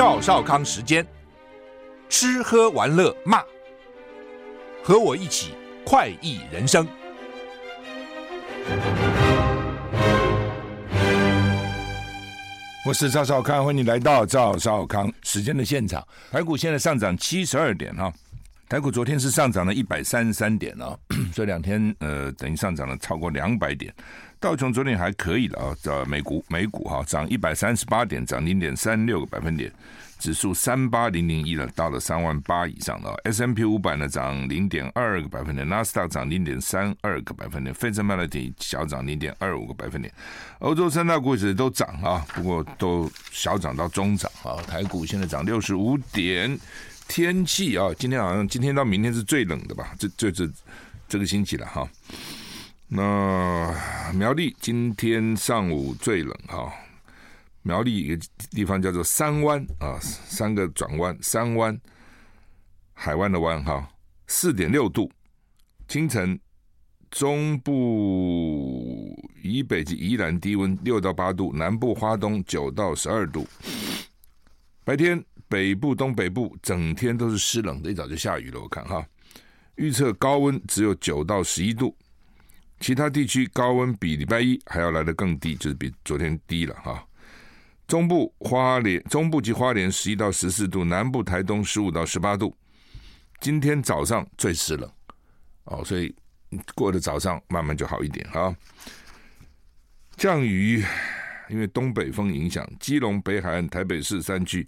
赵少康时间，吃喝玩乐骂，和我一起快意人生。我是赵少康，欢迎你来到赵少康时间的现场。台股现在上涨七十二点哈，台股昨天是上涨了一百三十三点啊，这两天呃等于上涨了超过两百点。道琼昨天还可以了啊，这美股美股哈涨一百三十八点，涨零点三六个百分点，指数三八零零一了，到了三万八以上了。S M P 五百呢涨零点二个百分点，纳斯达克涨零点三二个百分点，费城半导体小涨零点二五个百分点。欧洲三大股指都涨啊，不过都小涨到中涨啊。台股现在涨六十五点，天气啊，今天好像今天到明天是最冷的吧？这这这这个星期了哈。那苗栗今天上午最冷哈，苗栗一个地方叫做三湾啊，三个转弯，三湾海湾的湾哈，四点六度。清晨中部以北及宜兰低温六到八度，南部花东九到十二度。白天北部东北部整天都是湿冷的，一早就下雨了。我看哈，预测高温只有九到十一度。其他地区高温比礼拜一还要来得更低，就是比昨天低了哈。中部花莲、中部及花莲十一到十四度，南部台东十五到十八度。今天早上最湿冷哦，所以过了早上慢慢就好一点哈。降雨，因为东北风影响，基隆北海岸、台北市山区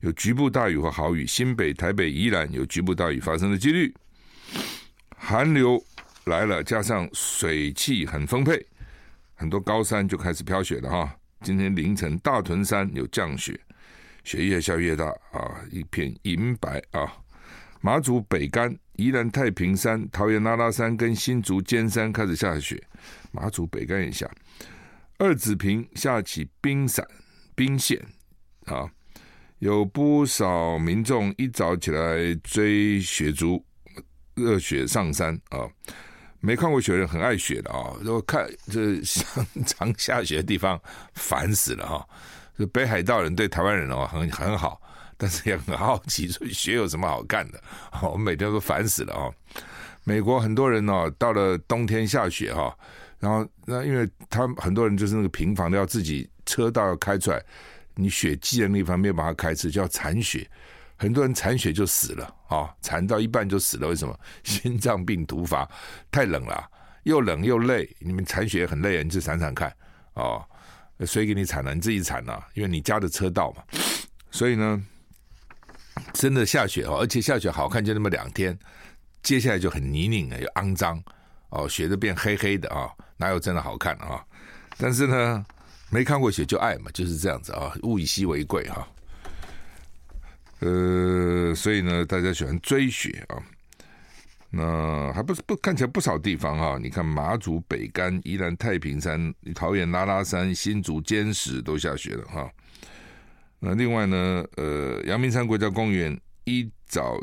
有局部大雨和豪雨，新北、台北、宜兰有局部大雨发生的几率。寒流。来了，加上水汽很丰沛，很多高山就开始飘雪了哈。今天凌晨大屯山有降雪，雪越下越大啊，一片银白啊。马祖北竿、宜兰太平山、桃园拉拉山跟新竹尖山开始下雪，马祖北竿也下。二子坪下起冰伞、冰线啊，有不少民众一早起来追雪竹，热血上山啊。没看过雪人很爱雪的啊！如果看这像常下雪的地方，烦死了哈。这北海道人对台湾人哦很很好，但是也很好奇，说雪有什么好看的？我们每天都烦死了啊！美国很多人哦，到了冬天下雪哈，然后那因为他很多人就是那个平房都要自己车道要开出来，你雪积的地方没有办法开车，叫残雪。很多人残雪就死了啊，残到一半就死了。为什么？心脏病突发，太冷了，又冷又累。你们残雪很累，你去铲铲看哦。谁给你铲了？你自己铲了，因为你家的车道嘛。所以呢，真的下雪哦，而且下雪好看就那么两天，接下来就很泥泞啊，又肮脏哦，雪都变黑黑的啊，哪有真的好看啊？但是呢，没看过雪就爱嘛，就是这样子啊，物以稀为贵哈。呃，所以呢，大家喜欢追雪啊。那还不是不看起来不少地方、啊？你看马祖北竿、宜兰太平山、桃园拉拉山、新竹尖石都下雪了哈、那另外呢，呃，阳明山国家公园一早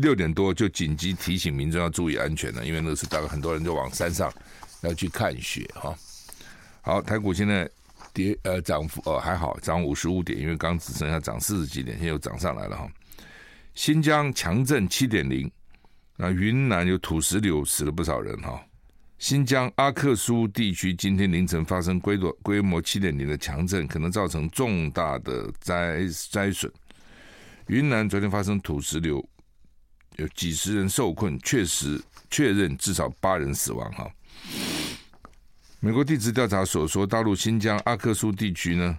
六点多就紧急提醒民众要注意安全了，因为那时大概很多人就往山上要去看雪哈、好，台股现在。跌呃涨幅哦还好，涨五十五点，因为刚只剩下涨四十几点，现在又涨上来了哈。新疆强震七点零，那云南有土石流死了不少人哈。新疆阿克苏地区今天凌晨发生规模规模七点零的强震，可能造成重大的灾灾损。云南昨天发生土石流，有几十人受困，确实确认至少八人死亡哈。美国地质调查所说，大陆新疆阿克苏地区呢，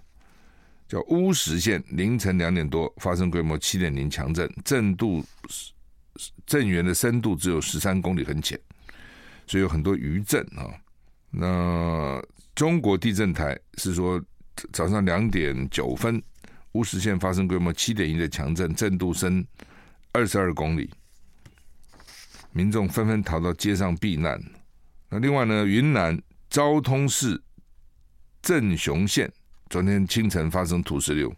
叫乌什县，凌晨两点多发生规模七点零强震，震度震源的深度只有十三公里，很浅，所以有很多余震啊。那中国地震台是说，早上两点九分，乌什县发生规模七点一的强震，震度深二十二公里，民众纷纷逃到街上避难。那另外呢，云南。昭通市镇雄县昨天清晨发生土石流，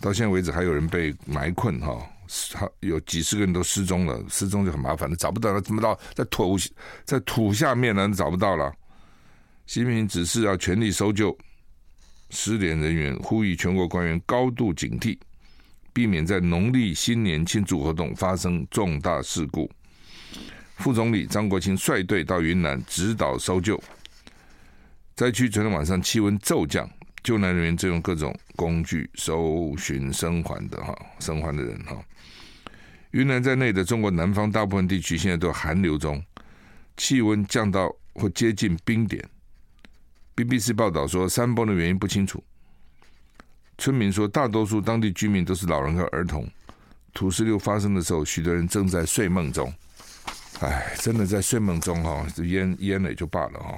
到现在为止还有人被埋困哈，有几十个人都失踪了，失踪就很麻烦了，找不到了，怎么到在土在土下面呢？找不到了。习近平指示要全力搜救，失联人员，呼吁全国官员高度警惕，避免在农历新年庆祝活动发生重大事故。副总理张国清率队到云南指导搜救。灾区昨天晚上气温骤降，救难人员正用各种工具搜寻生还的哈，生还的人哈。云南在内的中国南方大部分地区现在都寒流中，气温降到或接近冰点。BBC 报道说，山崩的原因不清楚。村民说，大多数当地居民都是老人和儿童。土石流发生的时候，许多人正在睡梦中。哎，真的在睡梦中哈，淹淹了也就罢了哈。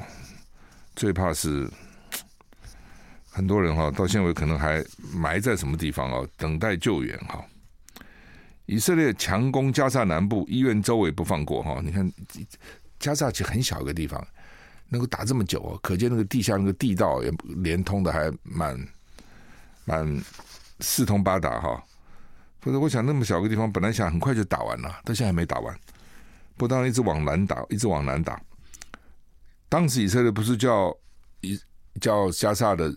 最怕是很多人哈，到现在可能还埋在什么地方啊，等待救援哈。以色列强攻加萨南部医院周围不放过哈，你看加萨其实很小一个地方，能够打这么久哦，可见那个地下那个地道也连通的还蛮蛮四通八达哈。不是我想那么小个地方，本来想很快就打完了，到现在还没打完，不当一直往南打，一直往南打。当时以色列不是叫一叫加萨的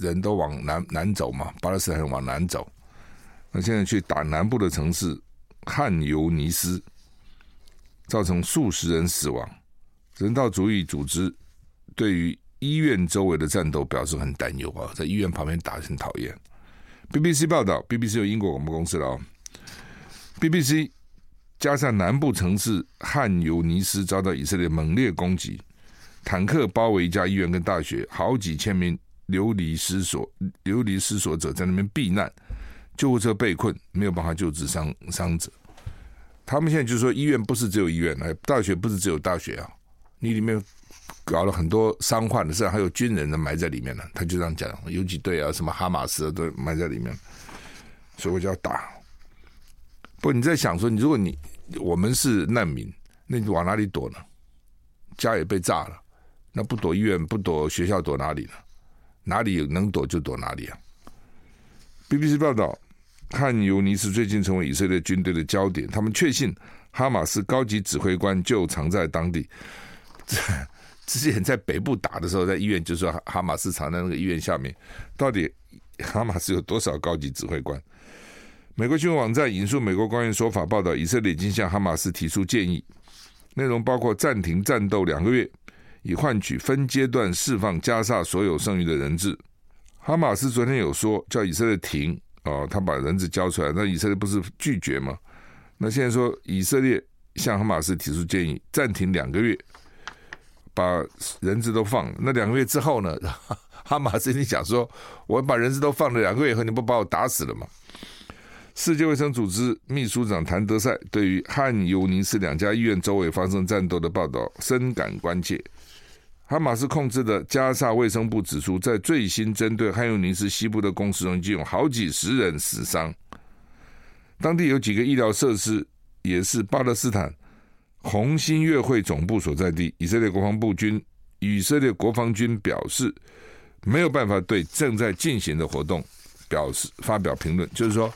人都往南南走嘛，巴勒斯坦人往南走。那现在去打南部的城市汉尤尼斯，造成数十人死亡。人道主义组织对于医院周围的战斗表示很担忧啊，在医院旁边打很讨厌。BBC 报道，BBC 有英国广播公司了啊。BBC 加上南部城市汉尤尼斯遭到以色列猛烈攻击，坦克包围一家医院跟大学，好几千名流离失所流离失所者在那边避难。救护车被困，没有办法救治伤伤者。他们现在就说，医院不是只有医院，哎，大学不是只有大学啊。你里面搞了很多伤患的事，还有军人的埋在里面了。他就这样讲，游击队啊，什么哈马斯都埋在里面，所以我就要打。不，你在想说，你如果你我们是难民，那你往哪里躲呢？家也被炸了，那不躲医院，不躲学校，躲哪里呢？哪里有能躲就躲哪里啊。BBC 报道。汉尤尼斯最近成为以色列军队的焦点，他们确信哈马斯高级指挥官就藏在当地。之前在北部打的时候，在医院就说哈马斯藏在那个医院下面。到底哈马斯有多少高级指挥官？美国新闻网站引述美国官员说法报道，以色列已经向哈马斯提出建议，内容包括暂停战斗两个月，以换取分阶段释放加萨所有剩余的人质。哈马斯昨天有说叫以色列停。哦，他把人质交出来，那以色列不是拒绝吗？那现在说以色列向哈马斯提出建议，暂停两个月，把人质都放了。那两个月之后呢？哈马斯你想说，我把人质都放了两个月以后，你不把我打死了吗？世界卫生组织秘书长谭德赛对于汉尤尼斯两家医院周围发生战斗的报道深感关切。哈马斯控制的加萨卫生部指出，在最新针对汉尤尼斯西部的攻势中，已经有好几十人死伤。当地有几个医疗设施也是巴勒斯坦红新月会总部所在地。以色列国防部军以色列国防军表示，没有办法对正在进行的活动表示发表评论。就是说，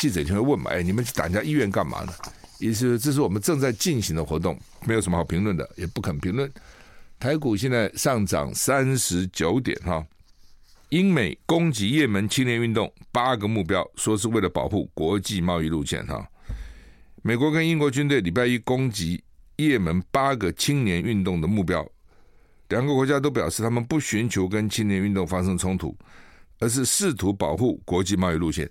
记者就会问嘛：“哎，你们去打人家医院干嘛呢？”意思是这是我们正在进行的活动，没有什么好评论的，也不肯评论。台股现在上涨三十九点哈，英美攻击也门青年运动八个目标，说是为了保护国际贸易路线哈。美国跟英国军队礼拜一攻击也门八个青年运动的目标，两个国家都表示他们不寻求跟青年运动发生冲突，而是试图保护国际贸易路线。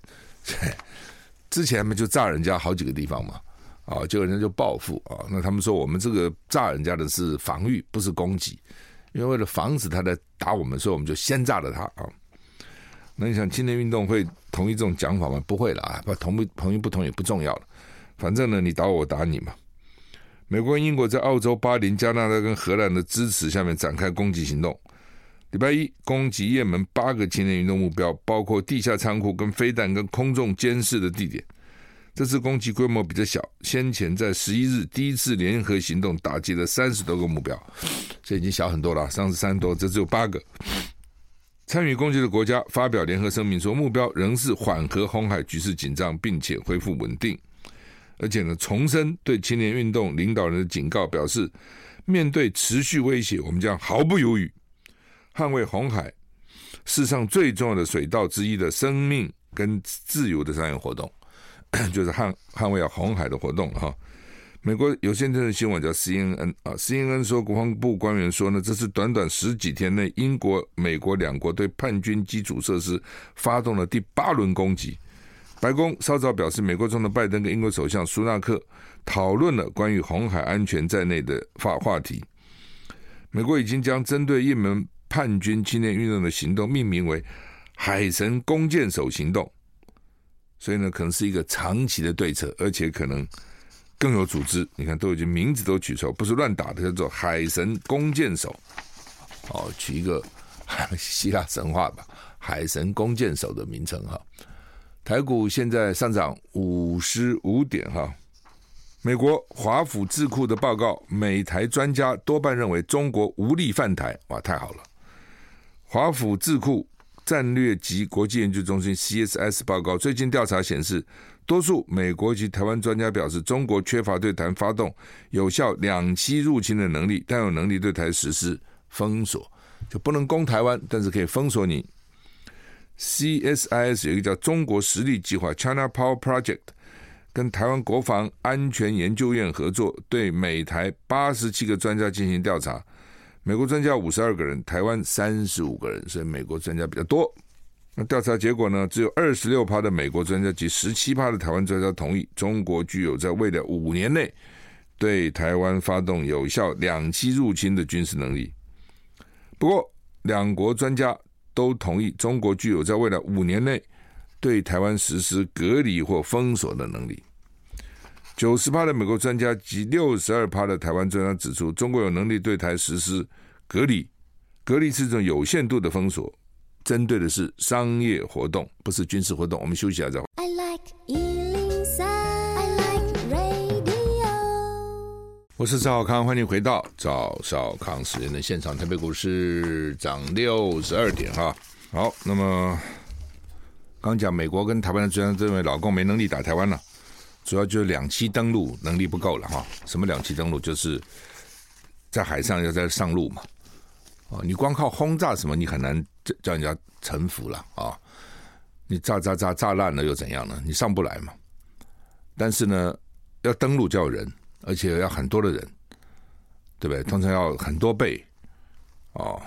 之前他们就炸人家好几个地方嘛。啊，结果人家就报复啊！那他们说我们这个炸人家的是防御，不是攻击，因为为了防止他来打我们，所以我们就先炸了他啊。那你想青年运动会同意这种讲法吗？不会了啊！不同不同意不同意不重要了，反正呢，你打我，我打你嘛。美国、英国在澳洲、巴林、加拿大跟荷兰的支持下面展开攻击行动。礼拜一攻击也门八个青年运动目标，包括地下仓库、跟飞弹、跟空中监视的地点。这次攻击规模比较小，先前在十一日第一次联合行动打击了三十多个目标，这已经小很多了。三十三多，这只有八个。参与攻击的国家发表联合声明说，目标仍是缓和红海局势紧张，并且恢复稳定。而且呢，重申对青年运动领导人的警告，表示面对持续威胁，我们将毫不犹豫捍卫红海世上最重要的水道之一的生命跟自由的商业活动，就是捍捍卫红海的活动哈。美国有线电视新闻叫 CNN 啊，CNN 说国防部官员说呢，这是短短十几天内，英国、美国两国对叛军基础设施发动了第八轮攻击。白宫稍早表示，美国总统拜登跟英国首相苏纳克讨论了关于红海安全在内的话话题。美国已经将针对也门叛军青年运动的行动命名为“海神弓箭手行动”，所以呢，可能是一个长期的对策，而且可能。更有组织，你看都已经名字都取错，不是乱打的，叫做海神弓箭手。哦，取一个希腊神话吧，海神弓箭手的名称哈。台股现在上涨五十五点哈。美国华府智库的报告，美台专家多半认为中国无力犯台，哇，太好了。华府智库战略及国际研究中心 CSS 报告最近调查显示。多数美国及台湾专家表示，中国缺乏对台发动有效两栖入侵的能力，但有能力对台实施封锁，就不能攻台湾，但是可以封锁你。CSIS 有一个叫中国实力计划 （China Power Project），跟台湾国防安全研究院合作，对美台八十七个专家进行调查。美国专家五十二个人，台湾三十五个人，所以美国专家比较多。那调查结果呢？只有二十六趴的美国专家及十七趴的台湾专家同意中国具有在未来五年内对台湾发动有效两栖入侵的军事能力。不过，两国专家都同意中国具有在未来五年内对台湾实施隔离或封锁的能力。九十趴的美国专家及六十二趴的台湾专家指出，中国有能力对台实施隔离，隔离是一种有限度的封锁。针对的是商业活动，不是军事活动。我们休息一下再。I like 103, I like radio。我是赵少康，欢迎回到赵少康时间的现场。台北股市涨六十二点哈。好，那么刚讲美国跟台湾的专家认为老共没能力打台湾了，主要就是两栖登陆能力不够了哈。什么两栖登陆？就是在海上要在上路嘛。哦，你光靠轰炸什么，你很难叫人家臣服了啊！你炸炸炸炸烂了又怎样呢？你上不来嘛。但是呢，要登陆叫人，而且要很多的人，对不对？通常要很多倍。哦，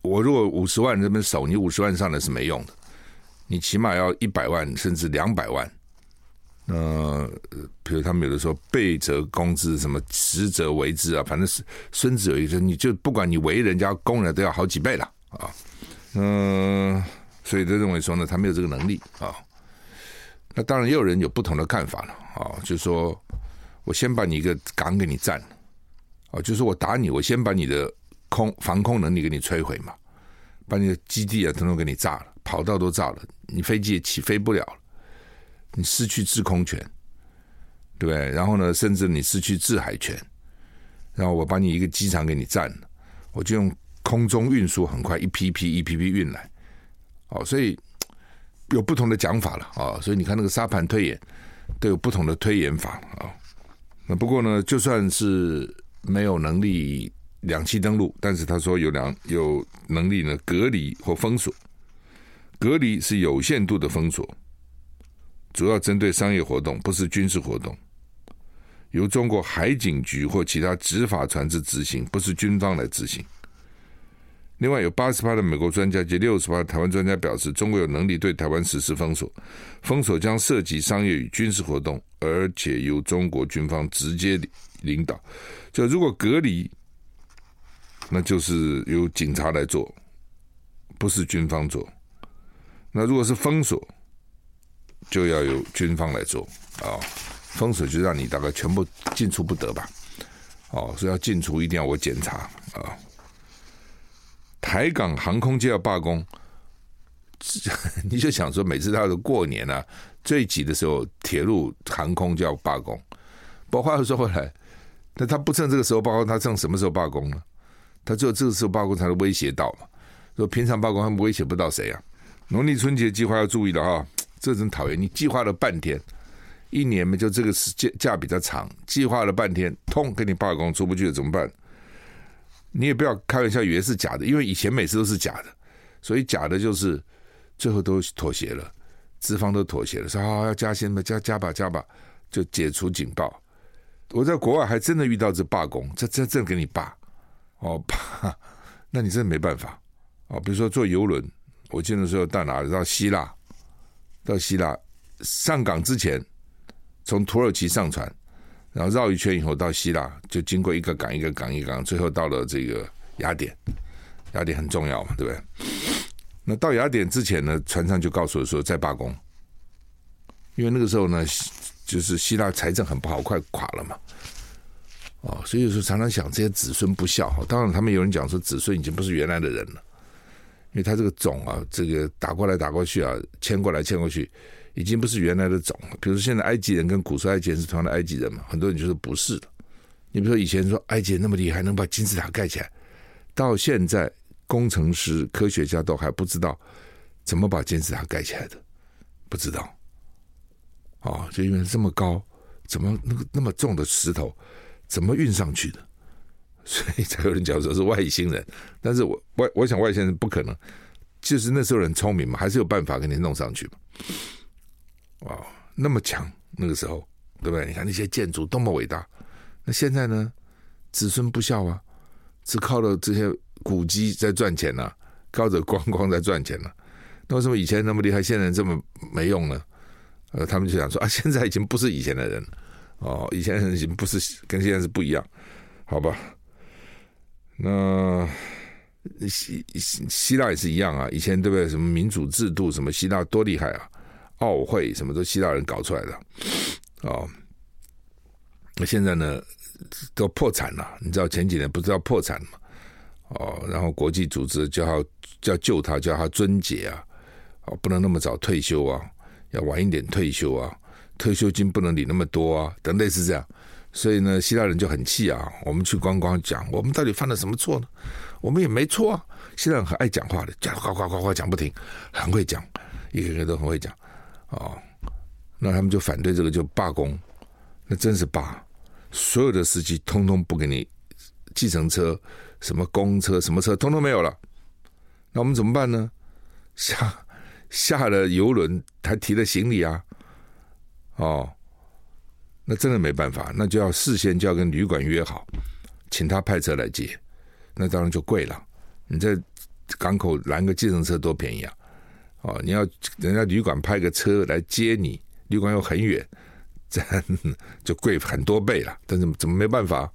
我如果五十万这边守，你五十万上来是没用的。你起码要一百万甚至两百万。呃，比如他们有的时候倍折工资，什么十则为之啊，反正是孙子有一个，你就不管你围人家工人，都要好几倍了啊。嗯、所以他认为说呢，他没有这个能力啊。那当然也有人有不同的看法了啊，就是说我先把你一个港给你占了啊，就是我打你，我先把你的空防空能力给你摧毁嘛，把你的基地啊统统给你炸了，跑道都炸了，你飞机也起飞不了了。你失去制空权，对？然后呢，甚至你失去制海权，然后我把你一个机场给你占了，我就用空中运输很快一批批一批批运来，哦，所以有不同的讲法了啊、哦。所以你看那个沙盘推演都有不同的推演法啊、哦。那不过呢，就算是没有能力两栖登陆，但是他说有两有能力呢隔离或封锁，隔离是有限度的封锁。主要针对商业活动，不是军事活动，由中国海警局或其他执法船只执行，不是军方来执行。另外，有八十趴的美国专家及六十趴的台湾专家表示，中国有能力对台湾实施封锁，封锁将涉及商业与军事活动，而且由中国军方直接领导。就如果隔离，那就是由警察来做，不是军方做。那如果是封锁，就要由军方来做啊，封锁就让你大概全部进出不得吧，哦，所以要进出一定要我检查啊。台港航空就要罢工，你就想说每次到过年啊，最挤的时候，铁路航空就要罢工。不过话又说回来，那他不趁这个时候罢工，他趁什么时候罢工呢？他只有这个时候罢工才能威胁到嘛。说平常罢工，他们威胁不到谁啊？农历春节计划要注意了哈。这真讨厌！你计划了半天，一年嘛，就这个时间假比较长，计划了半天，通给你罢工，出不去了怎么办？你也不要开玩笑，以为是假的，因为以前每次都是假的，所以假的就是最后都妥协了，资方都妥协了，说好要加薪吧，加加吧加吧，就解除警报。我在国外还真的遇到这罢工，这这这给你罢哦 罢，那你真的没办法哦。比如说坐游轮，我记得时候到哪里？到希腊，到希腊上港之前，从土耳其上船，然后绕一圈以后到希腊，就经过一个港一个港一个港，最后到了这个雅典。雅典很重要嘛，对不对？那到雅典之前呢，船上就告诉我说在罢工，因为那个时候呢。就是希腊财政很不好，快垮了嘛，哦，所以有时候常常想这些子孙不孝。当然，他们有人讲说子孙已经不是原来的人了，因为他这个种啊，这个打过来打过去啊，迁过来迁过去，已经不是原来的种了。比如说现在埃及人跟古时候埃及人是同样的埃及人嘛，很多人就说不是的。你比如说以前说埃及人那么厉害，能把金字塔盖起来，到现在工程师、科学家都还不知道怎么把金字塔盖起来的，不知道。哦，就因为这么高，怎么那个那么重的石头，怎么运上去的？所以才有人讲说是外星人。但是我外我想外星人不可能，就是那时候人聪明嘛，还是有办法给你弄上去嘛。哇，那么强那个时候，对不对？你看那些建筑多么伟大。那现在呢？子孙不孝啊，只靠了这些古迹在赚钱呢、啊，靠着观光在赚钱呢、啊。那为什么以前那么厉害，现在这么没用呢？呃，他们就想说啊，现在已经不是以前的人了哦，以前人已经不是跟现在是不一样，好吧？那希希希腊也是一样啊，以前对不对？什么民主制度，什么希腊多厉害啊？奥会什么都希腊人搞出来的哦。那现在呢，都破产了。你知道前几年不是要破产嘛？哦，然后国际组织叫他叫救他，叫他尊节啊，哦，不能那么早退休啊。要晚一点退休啊，退休金不能领那么多啊，等类似这样，所以呢，希腊人就很气啊。我们去观光讲，我们到底犯了什么错呢？我们也没错啊。希腊人很爱讲话的，讲呱呱呱呱讲不停，很会讲，一个个都很会讲哦。那他们就反对这个，就罢工。那真是罢，所有的司机通通不给你计程车、什么公车、什么车，通通没有了。那我们怎么办呢？下。下了游轮还提了行李啊，哦，那真的没办法，那就要事先就要跟旅馆约好，请他派车来接，那当然就贵了。你在港口拦个计程车多便宜啊！哦，你要人家旅馆派个车来接你，旅馆又很远，这就贵很多倍了。但是怎么没办法？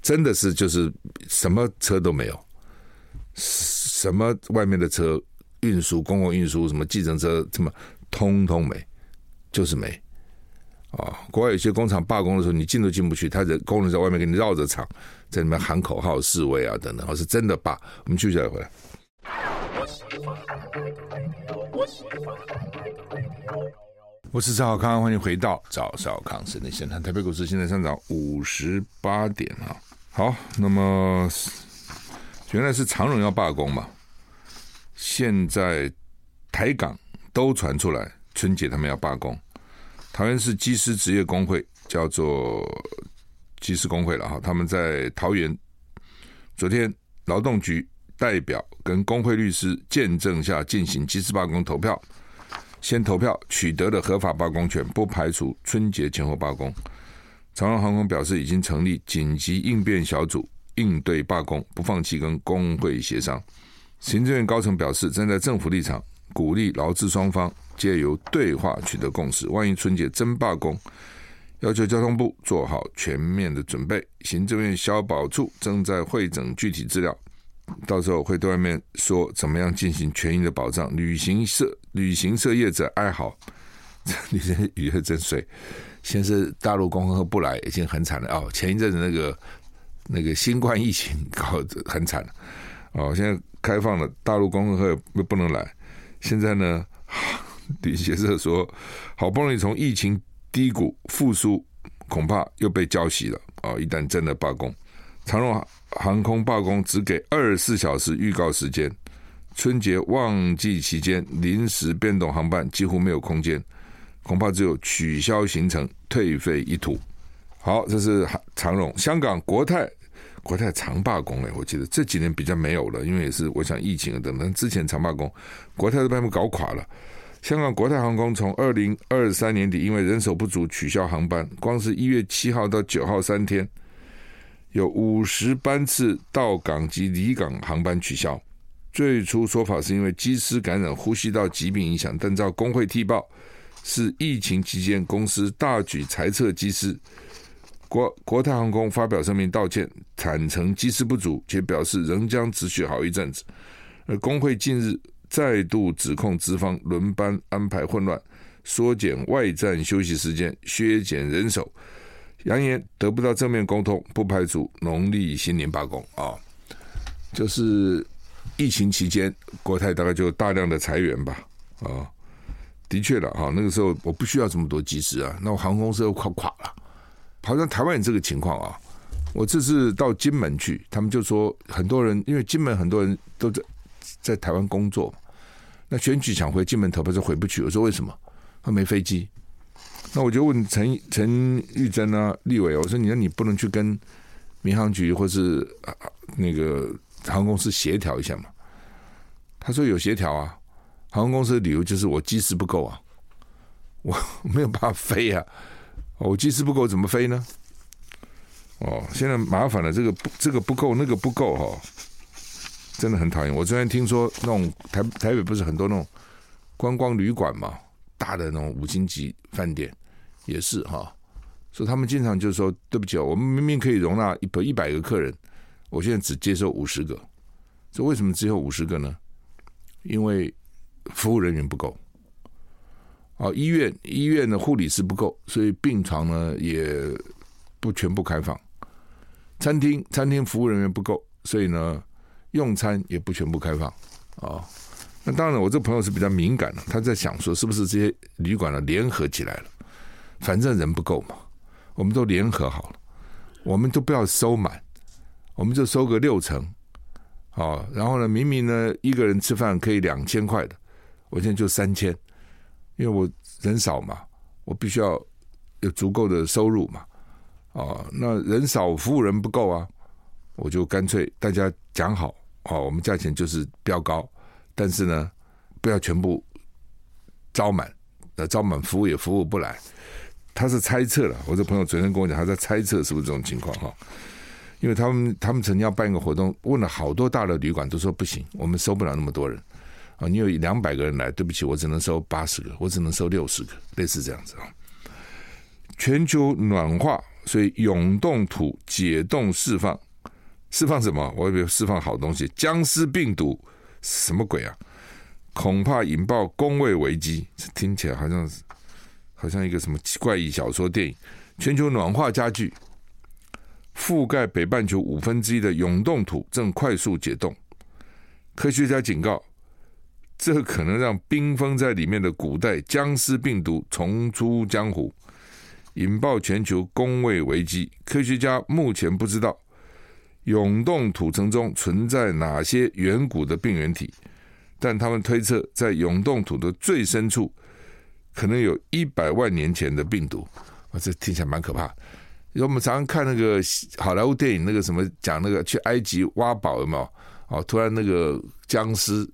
真的是就是什么车都没有，什么外面的车。运输公共运输什么计程车什么通通没，就是没啊、国外有些工厂罢工的时候，你进都进不去，他的工人在外面给你绕着厂，在里面喊口号示威啊等等，哦，是真的罢。我们继续来回来。我是赵小康，欢迎回到赵小康室内现场。台北股市现在上涨五十八点啊！好，那么原来是长荣要罢工嘛？现在台港都传出来，春节他们要罢工。桃园市机师职业工会叫做机师工会了哈，他们在桃园昨天劳动局代表跟工会律师见证下进行机师罢工投票，先投票取得了合法罢工权，不排除春节前后罢工。长荣航空表示已经成立紧急应变小组应对罢工，不放弃跟工会协商。行政院高层表示，站在政府立场，鼓励劳资双方借由对话取得共识。万一春节真罢工，要求交通部做好全面的准备。行政院消保处正在会整具体资料，到时候会对外面说怎么样进行权益的保障。旅行社旅行社业者哀嚎，你这语言真水。先是大陆工会不来，已经很惨了哦。前一阵子那个那个新冠疫情搞得很惨了哦，现在。开放了，大陆公会又不能来。现在呢，旅行社说，好不容易从疫情低谷复苏，恐怕又被浇熄了啊！一旦真的罢工，长荣航空罢工只给二十四小时预告时间，春节旺季期间临时变动航班几乎没有空间，恐怕只有取消行程、退费一途。好，这是长荣，香港国泰。国泰常罢工哎，我记得这几年比较没有了，因为也是我想疫情等等。之前常罢工，国泰都被他们搞垮了。香港国泰航空从二零二三年底因为人手不足取消航班，光是一月七号到九号三天，有五十班次到港及离港航班取消。最初说法是因为机师感染呼吸道疾病影响，但照工会踢爆，是疫情期间公司大举裁撤机师。国国泰航空发表声明道歉，坦承机师不足，且表示仍将持续好一阵子。而工会近日再度指控资方轮班安排混乱，缩减外站休息时间，削减人手，扬言得不到正面沟通，不排除农历新年罢工啊！就是疫情期间，国泰大概就大量的裁员吧啊！的确了哈，那个时候我不需要这么多机师啊，那我航空公司又快垮了。好像台湾有这个情况啊！我这次到金门去，他们就说很多人，因为金门很多人都在在台湾工作，那选举想回金门投票就回不去。我说为什么？他没飞机。那我就问陈陈玉珍啊，立伟，我说你说你不能去跟民航局或是那个航空公司协调一下吗？他说有协调啊，航空公司的理由就是我机师不够啊，我没有办法飞啊。我机师不够怎么飞呢？哦，现在麻烦了，这个不这个不够，那个不够哈、哦，真的很讨厌。我昨天听说那种台台北不是很多那种观光旅馆嘛，大的那种五星级饭店也是哈、所以他们经常就说对不起，我们明明可以容纳一百一百个客人，我现在只接受五十个，这为什么只有五十个呢？因为服务人员不够。哦，医院医院的护理师不够，所以病床呢也不全部开放。餐厅餐厅服务人员不够，所以呢用餐也不全部开放。哦，那当然，我这朋友是比较敏感的，他在想说，是不是这些旅馆呢联合起来了？反正人不够嘛，我们都联合好了，我们都不要收满，我们就收个六成。哦，然后呢，明明呢一个人吃饭可以两千块的，我现在就三千。因为我人少嘛，我必须要有足够的收入嘛，啊，那人少服务人不够啊，我就干脆大家讲好，哦，我们价钱就是标高，但是呢，不要全部招满，呃招满服务也服务不来。他是猜测了，我这朋友昨天跟我讲，他在猜测是不是这种情况哈，因为他们他们曾经要办一个活动，问了好多大的旅馆，都说不行，我们收不了那么多人。啊，你有两百个人来，对不起，我只能收八十个，我只能收六十个，类似这样子啊。全球暖化，所以永冻土解冻释放，释放什么？我以为释放好东西，僵尸病毒，什么鬼啊？恐怕引爆工位危机，这听起来好像是好像一个什么怪异小说电影。全球暖化加剧，覆盖北半球五分之一的永冻土正快速解冻，科学家警告。这可能让冰封在里面的古代僵尸病毒重出江湖，引爆全球工位危机。科学家目前不知道永冻土层中存在哪些远古的病原体，但他们推测，在永冻土的最深处，可能有一百万年前的病毒。啊，这听起来蛮可怕。因为我们常常看那个好莱坞电影，那个什么讲那个去埃及挖宝有没有？哦，突然那个僵尸。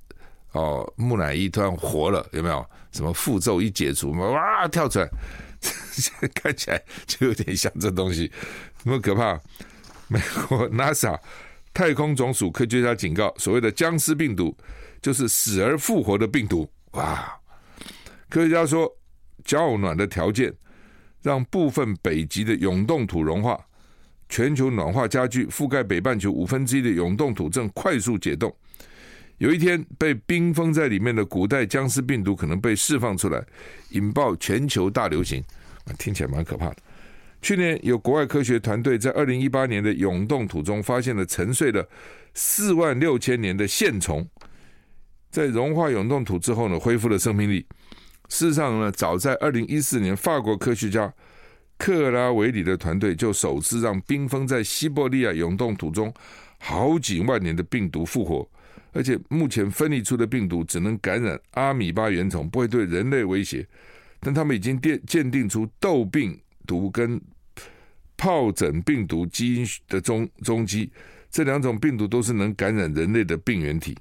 哦，木乃伊突然活了，有没有？什么符咒一解除，哇，跳出来，看起来就有点像这东西，那么可怕。美国 NASA 太空总署科学家警告，所谓的僵尸病毒就是死而复活的病毒。哇！科学家说，较暖的条件让部分北极的永冻土融化，全球暖化加剧，覆盖北半球五分之一的永冻土正快速解冻。有一天，被冰封在里面的古代僵尸病毒可能被释放出来，引爆全球大流行。听起来蛮可怕的。去年有国外科学团队在二零一八年的永冻土中发现了沉睡了四万六千年的线虫，在融化永冻土之后呢，恢复了生命力。事实上呢，早在二零一四年，法国科学家克拉维里的团队就首次让冰封在西伯利亚永冻土中好几万年的病毒复活。而且目前分离出的病毒只能感染阿米巴原虫，不会对人类威胁。但他们已经鉴鉴定出窦病毒跟疱疹病毒基因的踪踪迹，这两种病毒都是能感染人类的病原体。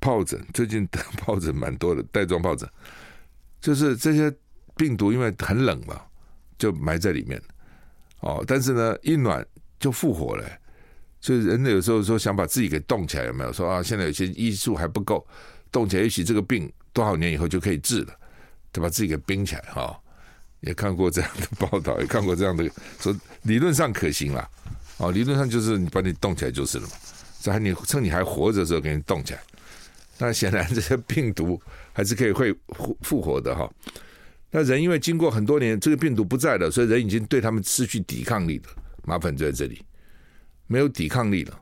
疱疹最近得 疱疹蛮多的，带状疱疹，就是这些病毒因为很冷嘛，就埋在里面。哦，但是呢，一暖就复活了。所以人类有时候说想把自己给冻起来，有没有说啊？现在有些医术还不够，冻起来也许这个病多少年以后就可以治了，就把自己给冰起来哈、哦。也看过这样的报道，也看过这样的说，理论上可行啦。哦，理论上就是你把你冻起来就是了嘛。这还你趁你还活着的时候给你冻起来，那显然这些病毒还是可以会复复活的哈、那人因为经过很多年，这个病毒不在了，所以人已经对他们失去抵抗力了。麻烦就在这里。没有抵抗力了，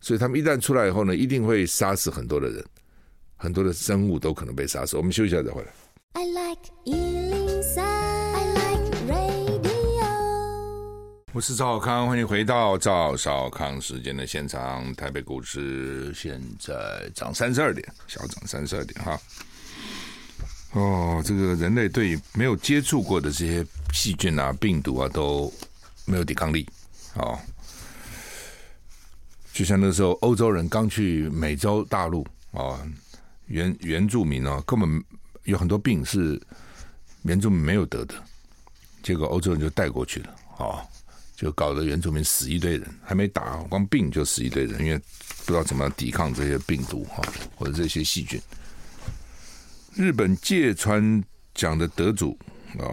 所以他们一旦出来以后呢，一定会杀死很多的人，很多的生物都可能被杀死。我们休息一下再回来。I like 我是赵少康，欢迎回到赵少康时间的现场。台北股市现在涨三十二点，小涨三十二点哈。哦，这个人类对没有接触过的这些细菌啊、病毒啊都没有抵抗力，哦。就像那时候欧洲人刚去美洲大陆啊，原原住民啊，根本有很多病是原住民没有得的，结果欧洲人就带过去了啊，就搞得原住民死一堆人，还没打光病就死一堆人，因为不知道怎么抵抗这些病毒哈，或者这些细菌。日本芥川奖的得主啊，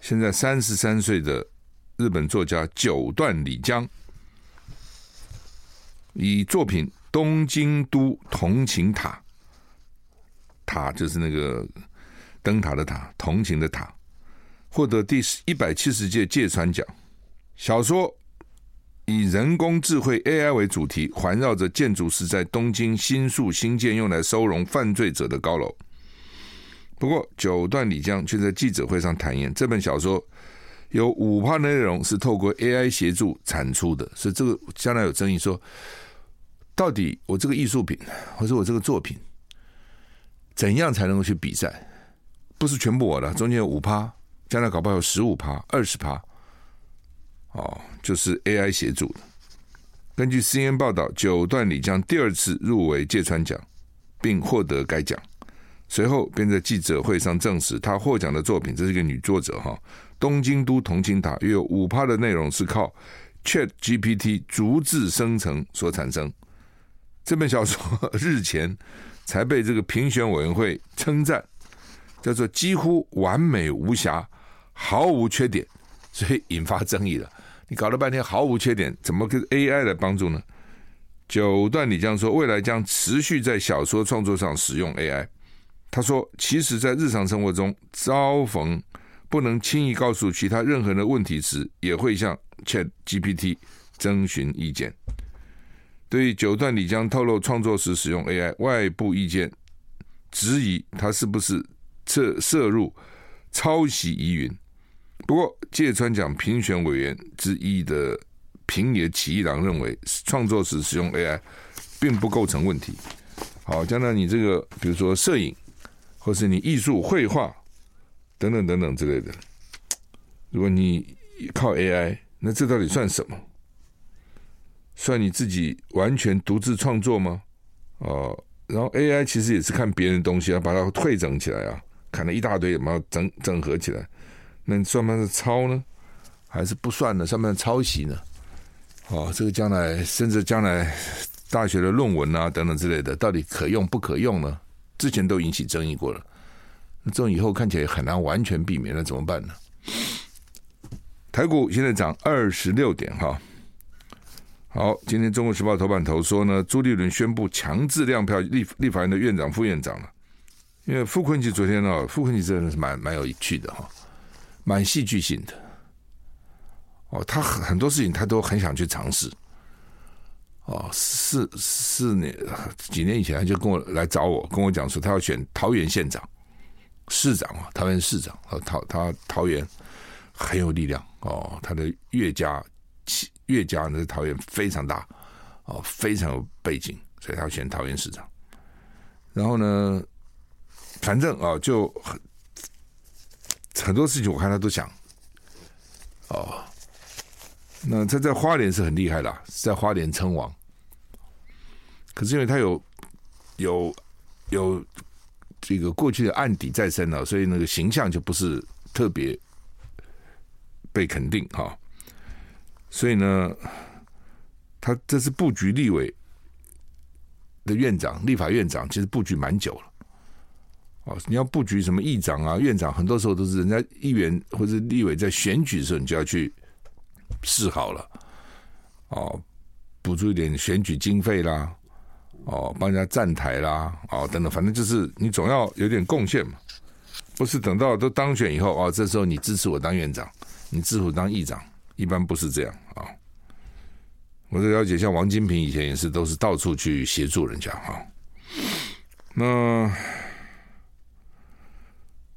现在三十三岁的日本作家久断理江。以作品《东京都同情塔》，塔就是那个灯塔的塔，同情的塔，获得第一百七十届芥川奖。小说以人工智慧 AI 为主题，环绕着建筑师在东京新宿新建用来收容犯罪者的高楼。不过，九段李江却在记者会上坦言，这本小说有五趴的内容是透过 AI 协助产出的，所以这个将来有争议说。到底我这个艺术品，或者我这个作品，怎样才能够去比赛？不是全部我的，中间有五趴，将来搞不好有十五趴、二十趴，哦，就是 AI 协助的。根据 CNN 报道，九段里将第二次入围芥川奖，并获得该奖。随后便在记者会上证实，他获奖的作品，这是一个女作者哈，《东京都同情塔》约有五趴的内容是靠 Chat GPT 逐字生成所产生。这本小说 日前才被这个评选委员会称赞，叫做几乎完美无瑕，毫无缺点，所以引发争议了。你搞了半天毫无缺点，怎么跟 AI 来帮助呢？九段李江说，未来将持续在小说创作上使用 AI。他说，其实，在日常生活中遭逢不能轻易告诉其他任何人的问题时，也会向 ChatGPT 征询意见。对于久断理江透露创作时使用 AI，外部意见质疑他是不是涉涉入抄袭疑云。不过，芥川奖评选委员之一的平野启一郎认为，创作时使用 AI 并不构成问题。好，将来你这个，比如说摄影，或是你艺术绘画等等等等之类的，如果你靠 AI，那这到底算什么？算你自己完全独自创作吗？哦，然后 AI 其实也是看别人的东西啊，把它汇整起来啊，砍了一大堆，然后整整合起来，那你算不算是抄呢？还是不算呢？算不算抄袭呢？哦，这个将来甚至将来大学的论文啊等等之类的，到底可用不可用呢？之前都引起争议过了，那这种以后看起来很难完全避免，那怎么办呢？台股现在涨二十六点哈。好，今天《中国时报》头版头说呢，朱立伦宣布强制亮票立立法院的院长、副院长了。因为傅昆萁昨天呢，傅昆萁真的是蛮蛮有趣的哈，蛮戏剧性的。哦，他很很多事情他都很想去尝试。哦，四四年几年以前他就跟我来找我，跟我讲说他要选桃园县长、市长啊，桃园市长和桃他桃园很有力量哦，他的岳家。岳家呢，桃园非常大，哦，非常有背景，所以他要选桃园市长。然后呢，反正啊，就很很多事情，我看他都想，哦，那他在花莲是很厉害的，在花莲称王。可是因为他有有有这个过去的案底在身了，所以那个形象就不是特别被肯定哈。所以呢，他这次布局立委的院长、立法院长，其实布局蛮久了。哦，你要布局什么议长啊、院长，很多时候都是人家议员或者立委在选举的时候，你就要去示好了。哦，补助一点选举经费啦。哦，帮人家站台啦，哦，等等，反正就是你总要有点贡献嘛，不是等到都当选以后哦，这时候你支持我当院长，你支持我当议长，一般不是这样啊、我的了解，像王金平以前也是，都是到处去协助人家哈、那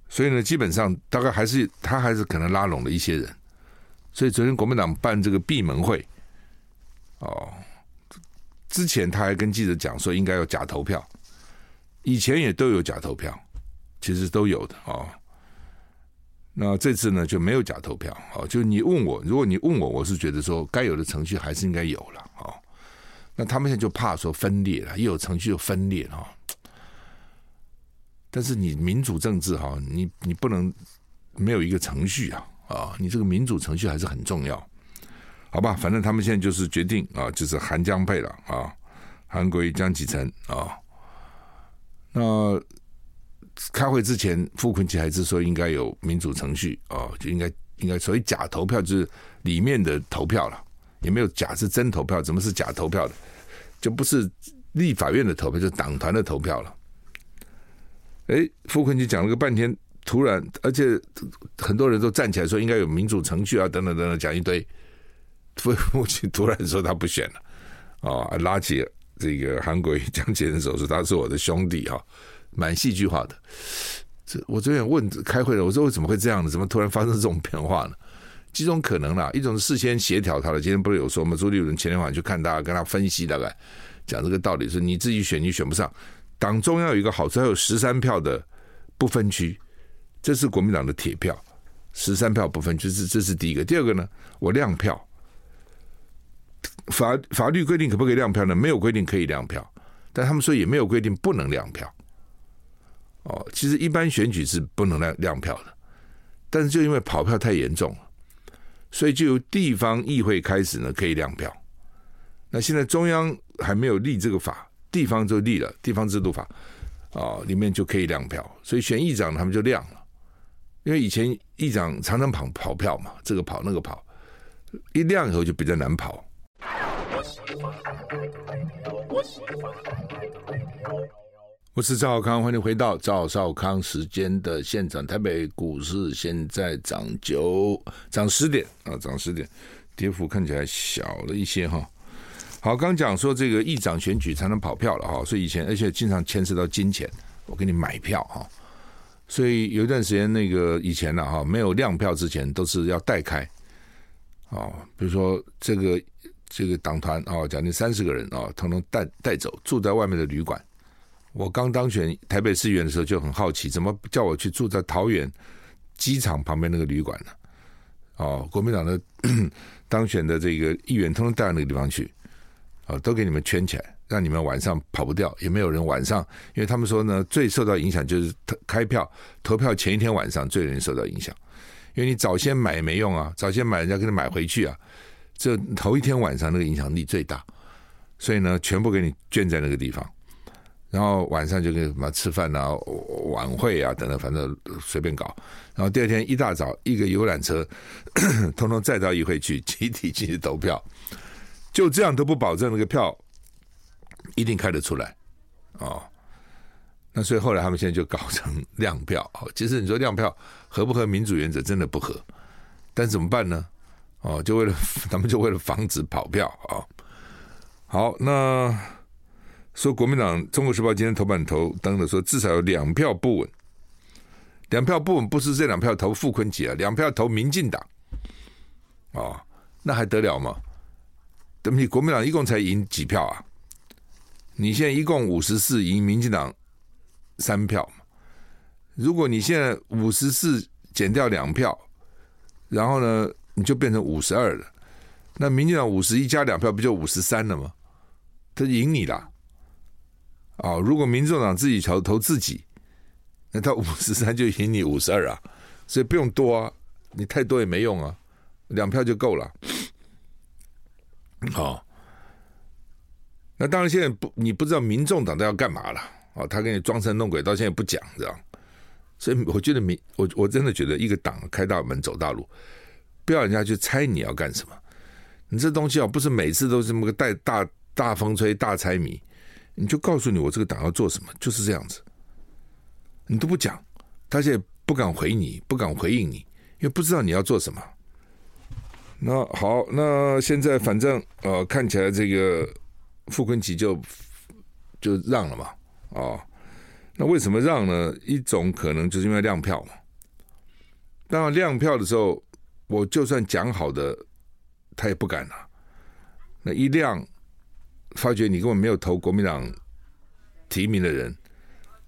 所以呢，基本上大概还是他还是可能拉拢了一些人，所以昨天国民党办这个闭门会，哦。之前他还跟记者讲说应该有假投票，以前也都有假投票，其实都有的哦。那这次呢就没有假投票哦，就你问我，如果你问我，我是觉得说该有的程序还是应该有了哦。那他们现在就怕说分裂了，又有程序又分裂哈。但是你民主政治哈，你你不能没有一个程序啊啊，你这个民主程序还是很重要。好吧，反正他们现在就是决定啊，就是韩江配了啊，韩国、江启臣啊。那开会之前，傅昆萁还是说应该有民主程序啊，就应该应该所谓假投票就是里面的投票了，也没有假是真投票，怎么是假投票的？就不是立法院的投票，就是党团的投票了。哎，傅昆萁讲了个半天，突然，而且很多人都站起来说应该有民主程序啊，等等等等，讲一堆。父父亲突然说他不选了，哦，拉起这个韩国瑜、江启手说他是我的兄弟哈，蛮戏剧化的。这我昨天问开会了，我说为什么会这样呢？怎么突然发生这种变化呢？几种可能啦，一种是事先协调他的。今天不是有说吗？朱立伦前天晚上去看大家，跟他分析大概讲这个道理，是你自己选你选不上，党中央有一个好处，还有十三票的不分区，这是国民党的铁票，十三票不分区，这这是第一个。第二个呢，我亮票。法法律规定可不可以亮票呢？没有规定可以亮票，但他们说也没有规定不能亮票。哦，其实一般选举是不能亮亮票的，但是就因为跑票太严重了，所以就由地方议会开始呢可以亮票。那现在中央还没有立这个法，地方就立了地方制度法，哦，里面就可以亮票，所以选议长他们就亮了，因为以前议长常常跑跑票嘛，这个跑那个跑，一亮以后就比较难跑。我是赵少康，欢迎回到赵少康时间的现场。台北股市现在涨九，涨十点啊，涨十点，跌幅看起来小了一些哈。好，刚讲说这个议长选举才能跑票了哈，所以以前而且经常牵涉到金钱，我给你买票哈。所以有一段时间那个以前呢哈，没有亮票之前都是要代开哦，比如说这个。这个党团哦，将近三十个人啊，统统带带走，住在外面的旅馆。我刚当选台北市议员的时候就很好奇，怎么叫我去住在桃园机场旁边那个旅馆呢？哦，国民党的 当选的这个议员，统统带到那个地方去，啊，都给你们圈起来，让你们晚上跑不掉，也没有人晚上，因为他们说呢，最受到影响就是开票投票前一天晚上最容易受到影响，因为你早先买没用啊，早先买人家给你买回去啊。这头一天晚上那个影响力最大，所以呢，全部给你圈在那个地方，然后晚上就给什么吃饭啊、晚会啊等等，反正随便搞。然后第二天一大早，一个游览车，通通载到议会去，集体进去投票，就这样都不保证那个票一定开得出来哦。那所以后来他们现在就搞成亮票。其实你说亮票合不合民主原则？真的不合，但怎么办呢？哦，就为了 他们就为了防止跑票啊。好，那说国民党《中国时报》今天头版头登的说，至少有两票不稳，两票不稳不是这两票投傅崐萁啊，两票投民进党。哦，那还得了吗？你国民党一共才赢几票啊？你现在一共五十四，赢民进党三票。如果你现在五十四减掉两票，然后呢？你就变成五十二了，那民进党五十一加两票不就五十三了吗？他赢你了啊！如果民众党自己投投自己，那他五十三就赢你五十二啊，所以不用多啊，你太多也没用啊，两票就够了。好、那当然现在不，你不知道民众党都要干嘛了啊？他给你装神弄鬼，到现在不讲，这样。所以我觉得民，我我真的觉得一个党开大门走大路，不要人家去猜你要干什么。你这东西啊，不是每次都是这么个带大大风吹大猜谜，你就告诉你我这个党要做什么，就是这样子。你都不讲，他现在不敢回你，不敢回应你，因为不知道你要做什么。那好，那现在反正呃，看起来这个傅昆萁就就让了嘛，啊、哦，那为什么让呢？一种可能就是因为亮票嘛。当然亮票的时候，我就算讲好的。他也不敢了，那一亮，发觉你根本没有投国民党提名的人，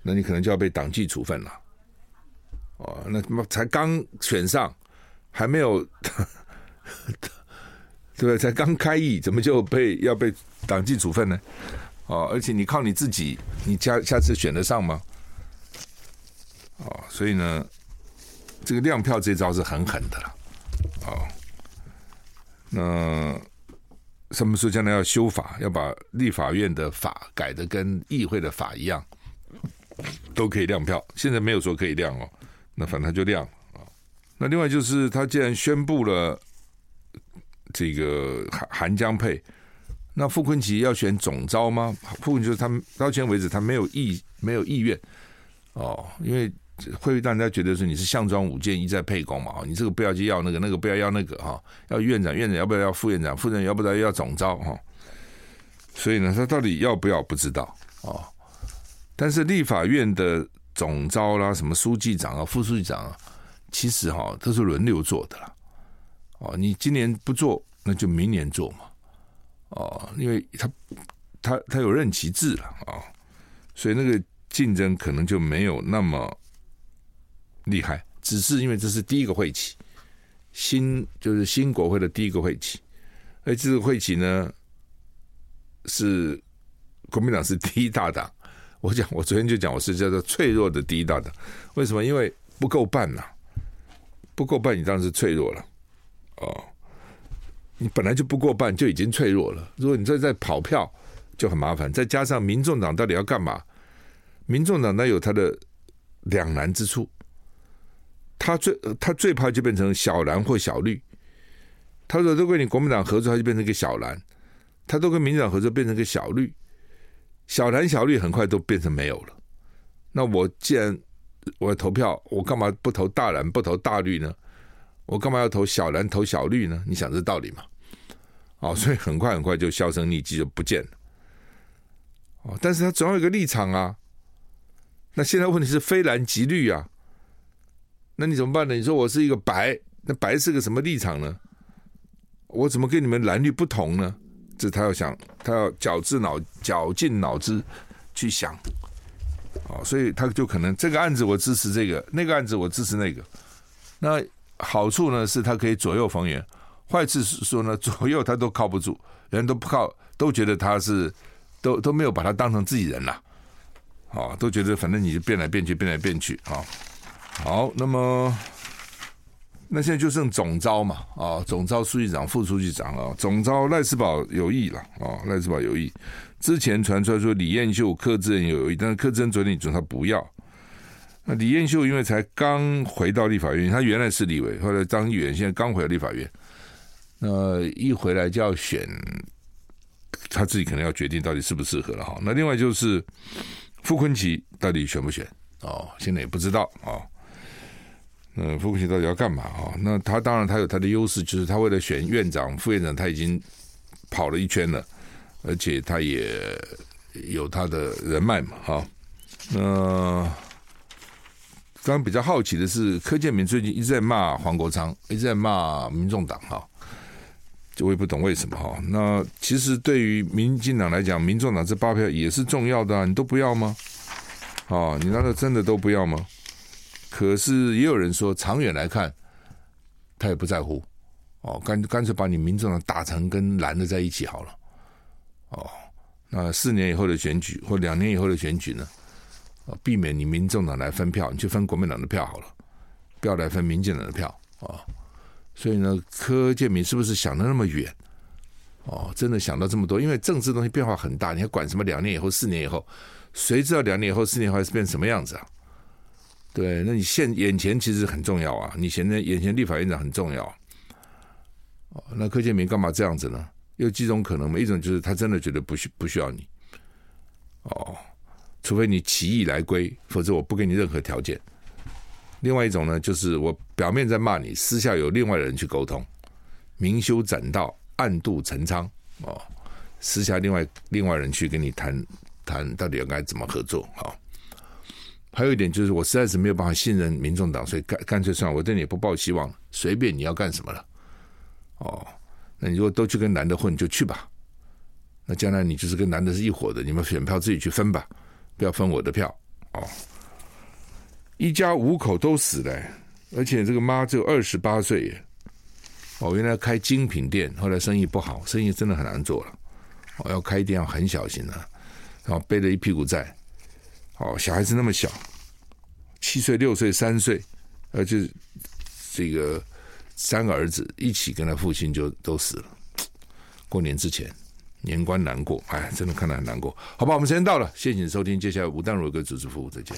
那你可能就要被党纪处分了。哦，那他妈才刚选上，还没有，对 不对？才刚开议，怎么就被要被党纪处分呢？哦，而且你靠你自己，你下下次选得上吗？哦，所以呢，这个亮票这招是很狠的了，哦。那什么时候将来要修法，要把立法院的法改的跟议会的法一样，都可以亮票。现在没有说可以亮哦，那反正就亮啊。那另外就是他既然宣布了这个韩韩江配，那傅昆奇要选总招吗？傅崐萁就是他到现在为止他没有意没有意愿哦，因为。会让人家觉得说你是项庄舞剑，一再沛公嘛？你这个不要去要那个，那个不要要那个哈，要院长，院长要不要要副院长，副院长要不要要总招哈？所以呢，他到底要不要不知道啊？但是立法院的总招啦，什么书记长啊、副书记长啊，其实哈都是轮流做的啦。哦，你今年不做，那就明年做嘛。哦，因为他他他有任期制了啊，所以那个竞争可能就没有那么。厉害，只是因为这是第一个会期，新就是新国会的第一个会期，而这个会期呢，是国民党是第一大党。我讲，我昨天就讲，我是叫做脆弱的第一大党。为什么？因为不够半呐，不够半，你当然是脆弱了。你本来就不过半，就已经脆弱了。如果你再再跑票，就很麻烦。再加上民众党到底要干嘛？民众党那有他的两难之处。他最他最怕就变成小蓝或小绿，他说都跟你国民党合作，他就变成一个小蓝；他都跟民进党合作，变成一个小绿。小蓝小绿很快都变成没有了。那我既然我要投票，我干嘛不投大蓝不投大绿呢？我干嘛要投小蓝投小绿呢？你想这道理吗？哦，所以很快很快就销声匿迹就不见了。哦，但是他总要有一个立场啊。那现在问题是非蓝即绿啊。那你怎么办呢？你说我是一个白，那白是个什么立场呢？我怎么跟你们蓝绿不同呢？这他要想，他要绞尽脑绞尽脑汁去想，哦，所以他就可能这个案子我支持这个，那个案子我支持那个。那好处呢是他可以左右逢源，坏处是说呢左右他都靠不住，人都不靠，都觉得他是都都没有把他当成自己人了，哦，都觉得反正你就变来变去，变来变去啊。好，那么那现在就剩总召嘛，啊，总召书记长、副书记长啊，总召赖世宝有意了啊，赖世宝有意。之前传出来说李彦秀、柯志恩有意，但是柯志恩昨天说他不要。那李彦秀因为才刚回到立法院，他原来是立委，后来当议员，现在刚回到立法院，那一回来就要选，他自己可能要决定到底适不适合了哈。那另外就是傅昆奇到底选不选？哦，现在也不知道啊。哦嗯，傅崐萁到底要干嘛啊？那他当然他有他的优势，就是他为了选院长、副院长，他已经跑了一圈了，而且他也有他的人脉嘛，哈。那刚比较好奇的是，柯建铭最近一直在骂黄国昌，一直在骂民众党，哈，我也不懂为什么哈。那其实对于民进党来讲，民众党这八票也是重要的啊，你都不要吗？啊，你难道真的都不要吗？可是也有人说，长远来看，他也不在乎哦，干干脆把你民众党打成跟蓝的在一起好了。哦，那四年以后的选举或两年以后的选举呢？避免你民众党来分票，你就分国民党的票好了，不要来分民进党的票啊、哦。所以呢，柯建铭是不是想的那么远？哦，真的想到这么多？因为政治东西变化很大，你还管什么两年以后、四年以后？谁知道两年以后、四年以后是变什么样子啊？对，那你现眼前其实很重要啊，你现在眼前立法院长很重要。哦，那柯建铭干嘛这样子呢？有几种可能嘛？一种就是他真的觉得不需不需要你。哦。除非你起义来归，否则我不给你任何条件。另外一种呢，就是我表面在骂你，私下有另外的人去沟通，明修栈道，暗度陈仓哦。私下另外另外人去跟你谈谈，到底应该怎么合作啊？还有一点就是，我实在是没有办法信任民众党，所以干干脆算了，我对你不抱希望，随便你要干什么了。哦，那你如果都去跟男的混，就去吧。那将来你就是跟男的是一伙的，你们选票自己去分吧。不要分我的票哦！一家五口都死了，而且这个妈只有二十八岁耶。哦，原来开精品店，后来生意不好，生意真的很难做了。哦，要开店要很小心的，然后背了一屁股债。哦，小孩子那么小，七岁、六岁、三岁，而且这个三个儿子一起跟他父亲就都死了。过年之前。年关难过，哎，真的看得很难过。好吧，我们时间到了，谢谢你收听，接下来吴淡如给主持服务，再见。